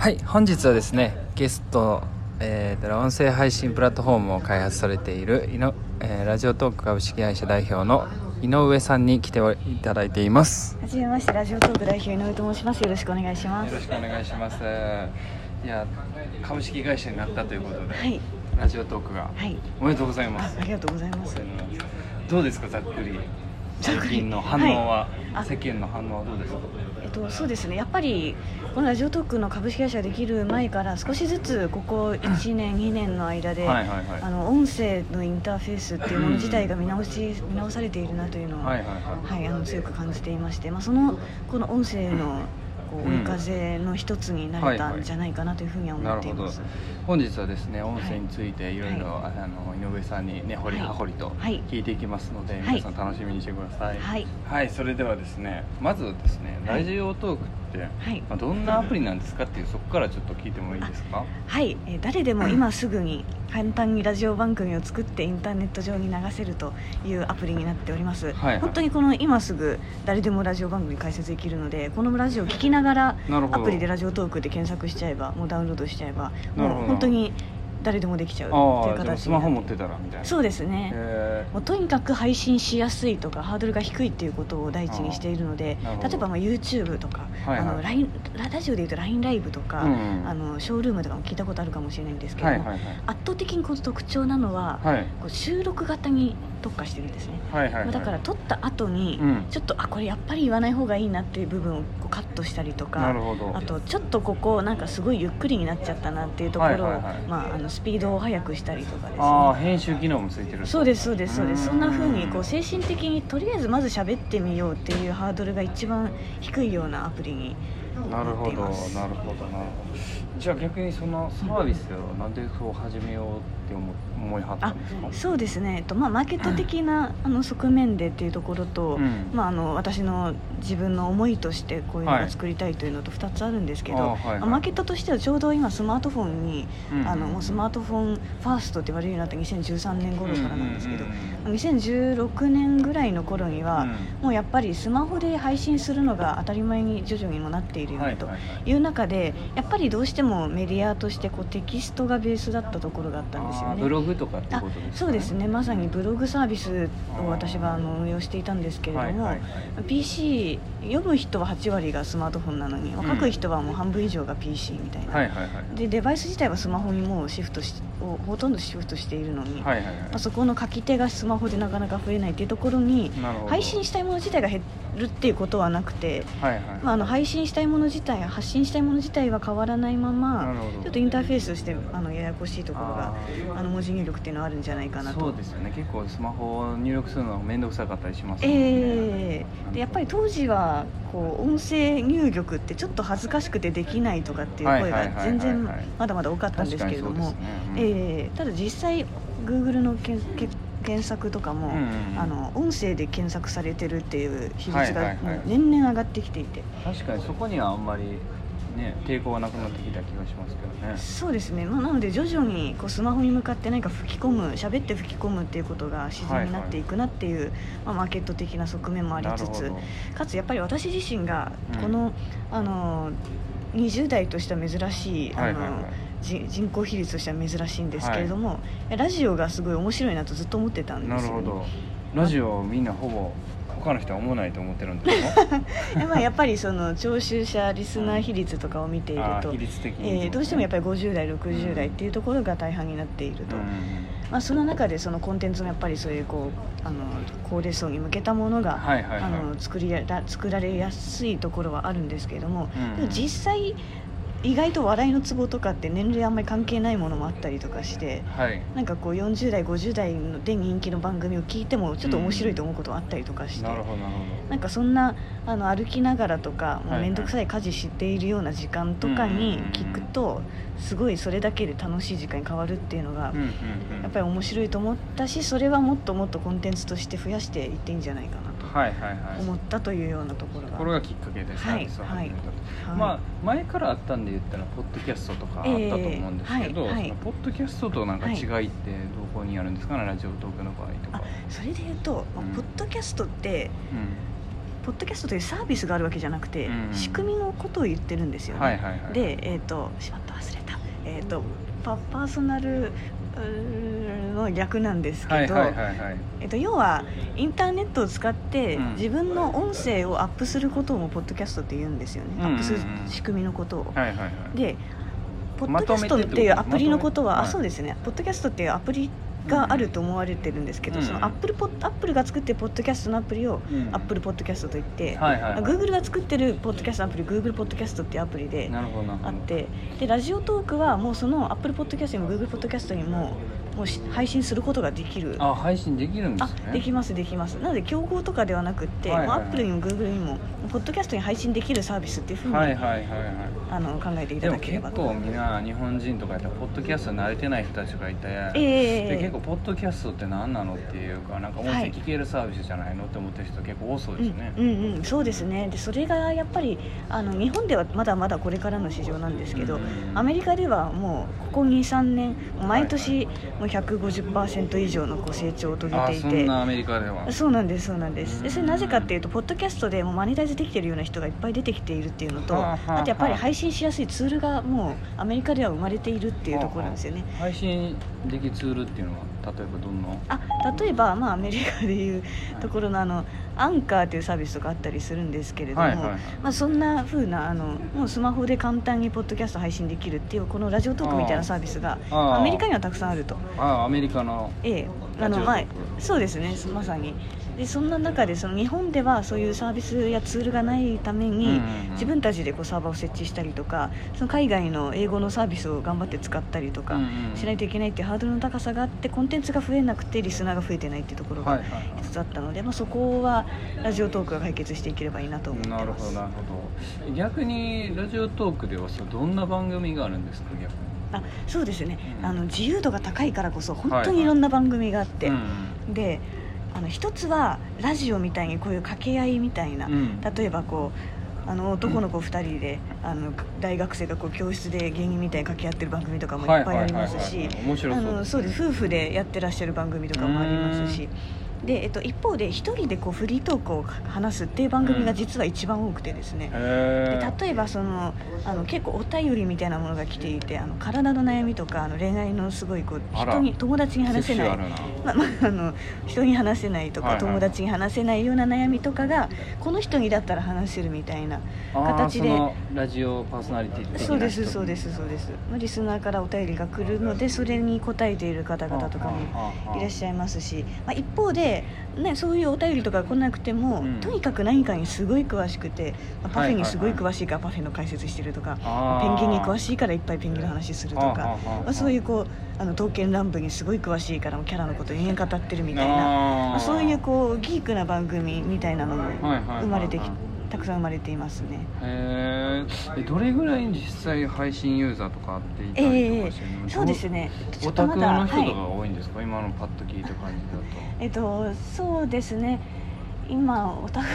はい本日はですねゲスト、えー、音声配信プラットフォームを開発されているいの、えー、ラジオトーク株式会社代表の井上さんに来ていただいています。はじめましてラジオトーク代表井上と申します。よろしくお願いします。よろしくお願いします。いや株式会社になったということで、はい。ラジオトークが、はい。おめでとうございます。あありがとうございます。どうですかざっくり最ざっくり近の反応は、はい。あ。世間の反応はどうですか？えっとそうですね。やっぱりこのラジオトークの株式会社ができる前から少しずつここ1年2年の間で、はいはいはい。あの音声のインターフェースっていうもの自体が見直し見直されているなというのは、はいはいはい。はい、あの強く感じていまして、まあ、そのこの音声のこううん。追い風の一つになれたんじゃないかなというふうには思っています。本日はですね音声についていろいろあの井上さんにね掘り葉掘りとはい。聞いていきますので、はい。皆さん楽しみにしてください。はい。はい。それではですねまずですねはい。ラジオトークって、はい。まあ、どんなアプリなんですかっていうそこからちょっと聞いてもいいですか？はい、えー誰でも今すぐに簡単にラジオ番組を作ってインターネット上に流せるというアプリになっております、はいはい。本当にこの今すぐ誰でもラジオ番組解説できるのでこのラジオを聞きながらアプリでラジオトークで検索しちゃえばもうダウンロードしちゃえばもう本当に誰でもできちゃうっていうああでスマホ持ってたらみたいな。そうですね。へもうとにかく配信しやすいとかハードルが低いっていうことを第一にしているので例えばまあ YouTube とか、はいはい。あのララジオでいうと LINE ライブとか、うん。うんあのショールームとかも聞いたことあるかもしれないんですけども、はいはいはい。圧倒的にこの特徴なのは、はい。こう収録型に特化してるんですね、はいはいはい。だから撮った後に、うん。ちょっとあこれやっぱり言わない方がいいなっていう部分をカットしたりとかあとちょっとここなんかすごいゆっくりになっちゃったなっていうところを、まあ、あのスピードを速くしたりとかですね。ああ編集機能もついてるそうですそうですそうです。そんな風にこうう精神的にとりあえずまず喋ってみようっていうハードルが一番低いようなアプリにななるほどなるっていますほどな。るほどじゃあ逆にそのサービスをなんでそう始めようって思思いはったあんですか？そうですね、えっとまあ、マーケット的な あの側面でっていうところと、うん。まあ、あの私の自分の思いとしてこういうのはい。が作りたいというのと2つあるんですけど、あはいはい。まあマーケットとしてはちょうど今スマートフォンに、うん。あのもうスマートフォンファーストって言われるようになった2013年頃からなんですけど、うんうんうん。2016年ぐらいの頃には、うん。もうやっぱりスマホで配信するのが当たり前に徐々にもなっているよねとはいう中でやっぱりどうしてもメディアとしてこうテキストがベースだったところがあったんですよね。ブログとかってあことですか、そうですね。まさにブログサービスを私はあの運用していたんですけれども、PC 読む人は8割がスマートフォンなのに、ん書く人はもう半分以上が PC みたいな、でデバイス自体はスマホにもうシフトしをほとんどシフトしているのに、はいはいはい。まあ、そこの書き手がスマホでなかなか増えないっていうところに配信したいもの自体が減るっていうことはなくて、はいはいまあ、あの配信したいもの自体発信したいもの自体は変わらないままちょっとインターフェースとしてあのややこしいところがあの文字入力っていうのはあるんじゃないかなと。そうですよね。結構スマホを入力するのが面倒くさかったりしますね。ええ。でやっぱり当時はこう音声入力ってちょっと恥ずかしくてできないとかっていう声が全然まだまだ多かったんですけれどもね。うん。ええただ実際 Google のけんけ検索とかも、うんうんうん。あの音声で検索されてるっていう比率が年々上がってきていて、確かにそこにはあんまりね抵抗はなくなってきた気がしますけどね。そうですね、まあ、なので徐々にこうスマホに向かって何か吹き込む喋って吹き込むっていうことが自然になっていくなっていう、まあ、マーケット的な側面もありつつかつやっぱり私自身がうん。この,、あの20代としては珍しいあの、はいはいはい。じ人口比率としては珍しいんですけれども、ラジオがすごい面白いなとずっと思ってたんですよ、ね、なるほど。ラジオみんなほぼ他の人は思わないと思ってるん ですかでまあやっぱりその聴衆者リスナー比率とかを見ているとあー比、率的にえーどうしてもやっぱりり50代60代っていうところが大半になっていると。うん。まあ、その中でそのコンテンツもやっぱりそういうこうあの高齢層に向けたものが、はいはいはい。あの作りやら作られやすいところはあるんですけれども、うん。でも実際意外と笑いのツボとかって年齢あんまり関係ないものもあったりとかしてはい。なんかこう40代50代ので人気の番組を聞いてもちょっと面白いと思うことがあったりとかして、ななんかそんなあの歩きながらとか面倒くさい家事しているような時間とかに聞くとすごいそれだけで楽しい時間に変わるっていうのがやっぱり面白いと思ったしそれはもっともっとコンテンツとして増やしていっていいんじゃないかな思ったというようなところが。これがきっかけでサービスを始めたと、はいはい。まあ前からあったんで言ったらポッドキャストとかあったと思うんですけど、そのポッドキャストとなんか違いってどこにあるんですかね、ラジオトークの場合とあか、それで言うと、まあうん。ポッドキャストってポッドキャストというサービスがあるわけじゃなくて、うん。仕組みのことを言ってるんですよね、はいはいはい。でえっ、としまった忘れた。えっ、とパパーソナルの略なんですけど、えっと、要はインターネットを使ってうん。自分の音声をアップすることをポッドキャストって言うんですよね、アップする仕組みのことを。でポッドキャストっていうアプリのことは、あそうですね。ポッドキャストっていうアプリがあると思われてるんですけど、うん。そのアップルポッアップルが作ってるポッドキャストのアプリを、うん。アップルポッドキャストと言って、はいはいはい。Google が作ってるポッドキャストのアプリ Google ポッドキャストっていうアプリであってでラジオトークはもうそのアップルポッドキャストにも Google ポッドキャストにももうし配信することができる。あ配信できるんであすね。できますできます。なので競合とかではなくって、はいアップルにもグーグルにもポッドキャストに配信できるサービスっていうふうに、はいはいはいはいあの考えていただければと構みんな日本人とかやったらポッドキャスト慣れてない人たちがいて、ええで結構ポッドキャストって何なのっていうかなんか音声聞けるサービスじゃないのって思ってる人結構多そうですね、うんうんうん、そうですね。でそれがやっぱりあの日本ではまだまだこれからの市場なんですけど、うんアメリカではもうここ23年毎年もう150%以上のこう成長を遂げあていて。そんなアメリカでは。そうなんですそうなんです。でそれなぜかっていうとポッドキャストでもうマネタイズできてるような人がいっぱい出てきているっていうのとはあとやっぱり配信しやすいツールがもうアメリカでは生まれているっていうところなんですよね。配信できるツールっていうのは？例えばどんな？あ例えば、まあ、アメリカでいうところのあのアンカーというサービスとかあったりするんですけれども、はいはいはい。まあ、そんな風なあのもうスマホで簡単にポッドキャスト配信できるっていうこのラジオトークみたいなサービスがアメリカにはたくさんあると。あアメリカのええ、あのまあそうですね。まさにでそんな中でその日本ではそういうサービスやツールがないために、自分たちでこうサーバーを設置したりとかその海外の英語のサービスを頑張って使ったりとかしないといけないっていうハードルの高さがあってコンテンツが増えなくてリスナーが増えてないっていうところが一つあったので、まあ、そこはラジオトークが解決していければいいなと思ってます。なるほどなるほど。逆にラジオトークではそうどんな番組があるんですか逆に？あそうですね、うん。あの自由度が高いからこそ本当にいろんな番組があって、うん。であの一つはラジオみたいにこういう掛け合いみたいな、うん。例えばこうあの男の子2人で、あの大学生がこう教室で芸人みたいに掛け合ってる番組とかもいっぱいありますし夫婦でやってらっしゃる番組とかもありますしで、えっと、一方で一人でこうフリートークを話すっていう番組が実は一番多くてですね、へで例えばそのあの結構お便りみたいなものが来ていてあの体の悩みとかあの恋愛のすごいこう人に友達に話せない。セクシュアルな。まあまあ、あの人に話せないとか、はいはい。友達に話せないような悩みとかがこの人にだったら話せるみたいな形で。ラジオパーソナリティそうですそうですそうです、まあ、リスナーからお便りが来るのでそれに答えている方々とかもいらっしゃいますし、まあ、一方で、ね、そういうお便りとか来なくても、うん。とにかく何かにすごい詳しくて、まあパフェにすごい詳しいからパフェの解説してるとか、ペンギンに詳しいからいっゃいペンギンの話するとか、まあ、そういうこうあの刀剣乱舞にすごい詳しいからキャラのこと延々語ってるみたいなまあ、そういうこうギークな番組みたいなのも生まれてきたくさん生まれていますね。へーえどれぐらい実際配信ユーザーとかっていたえりとえかしてるの？そうですね。オタクの人とかがはい多いんですか、今のパッと聞いた感じえっとそうですね。今オタク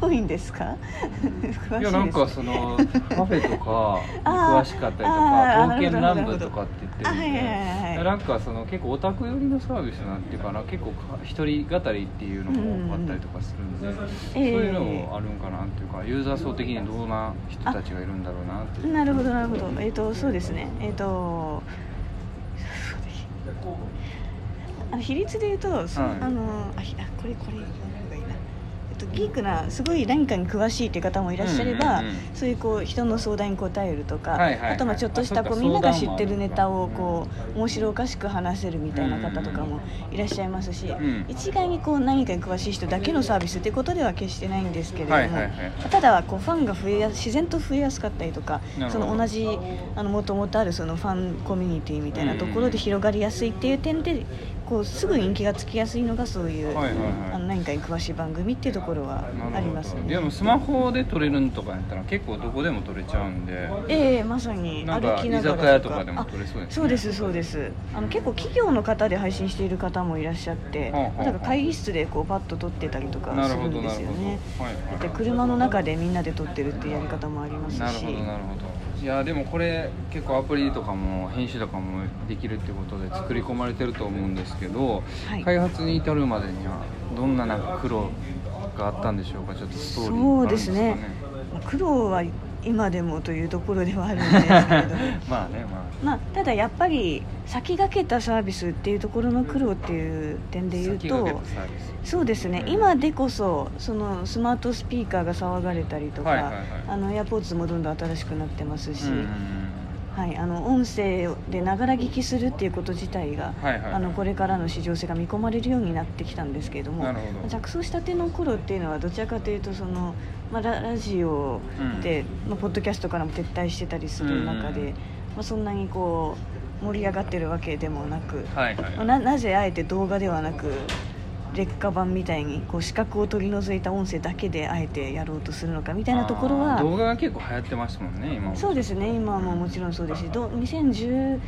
が多いんですか？詳しいです。だといやなんかそのカフェとか 詳しかったりとかあー刀剣乱なるほど舞とかって言ってるんでなんかその結構オタク寄りのサービスなんていうかな結構か一人語りっていうのも多かったりとかするんで、そうええいうのもあるんかなっていうかユーザー層的にどんな人たちがいるんだろうなっていう。なるほどなるほど。えっとそうですね。えっと。あの比率で言うと、そはい。あのあひあこれこれとギークなすごい何かに詳しいっていう方もいらっしゃれば、うんうんうん。そういうこう人の相談に答えるとか、はいはいはい。あとまあちょっとしたこうみんなが知ってるネタをこう面白おかしく話せるみたいな方とかもいらっしゃいますし、ん。一概にこう何かに詳しい人だけのサービスっていうことでは決してないんですけれども、はいはいはい。ただこうファンが増えや自然と増えやすかったりとかその同じあのもともとあるそのファンコミュニティみたいなところで広がりやすいっていう点でこうすぐ人気がつきやすいのがそういう、はいはいはい。あの何かに詳しい番組っていうところはありますね。でもスマホで撮れるんとかやったら結構どこでも撮れちゃうんで。ええまさに歩きながら居酒屋とかでも撮れそうですね。あそうですそうです。あの結構企業の方で配信している方もいらっしゃって、はあはあはあだから会議室でこうパッと撮ってたりとかするんですよね。はいはいで車の中でみんなで撮ってるっていうやり方もありますし。なるほどなるほど。いやでもこれ結構アプリとかも編集とかもできるってことで作り込まれてると思うんですけど、はい。開発に至るまでにはどんななんか苦労かあったんでしょうか？ちょっとストーリーそうですね。苦労は今でもというところではあるんですけれども。まあねままあ、ただやっぱり先駆けたサービスっていうところの苦労っていう点あで言うとそうですね、うん。今でこそそのスマートスピーカーが騒がれたりとか、はいはいはい。あのエアポーツもどんどん新しくなってますし、うんうんうんはい、あの音声でながら聞きするっていうこと自体が、はいはいはい。あのこれからの市場性が見込まれるようになってきたんですけれど。も着想したての頃っていうのはどちらかというとその、まあ、ララジオで、まあ、ポッドキャストからも撤退してたりする中で、うんまあ、そんなにこう盛り上がってるわけでもなく、はいはい。まあななぜあえて動画ではなく劣化版みたいにこう視覚を取り除いた音声だけであえてやろうとするのかみたいなところは動画が結構流行ってますもんね今も。そうですね今ももちろんそうですしど2013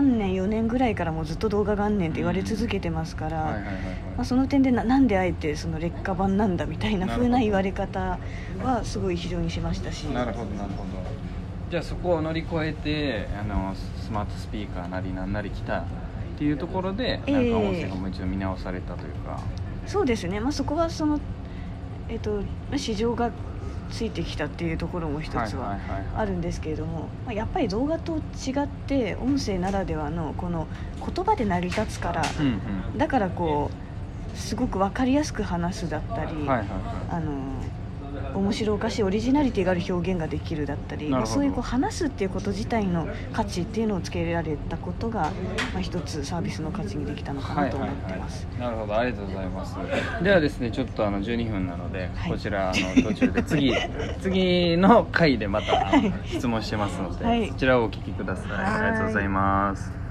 年4年ぐらいからもうずっと動画元年って言われ続けてますから、その点でななんであえてその劣化版なんだみたいな風な言われ方はすごい非常にしましたし。なるほどなるほど。じゃあそこを乗り越えてあのスマートスピーカーなりなんなり来たっていうところで、ええ。なんか音声がもう一度見直されたというか。そうですね、まあ、そこはその、えっと、市場がついてきたっていうところも一つはあるんですけれども、まあ、やっぱり動画と違って音声ならではのこの言葉で成り立つから、うんうん。だからこうすごく分かりやすく話すだったり、はいはいはい。あの面白おかしいオリジナリティがある表現ができるだったり、まあ、そういうこう話すっていうこと自体の価値っていうのをつけられたことが、まあ、一つサービスの価値にできたのかなと思ってます。なるほどありがとうございます。ではですねちょっとあの12分なので、はい。こちらあの途中で次 次の回でまた質問してますので、はい。そちらをお聞きください、はい。ありがとうございます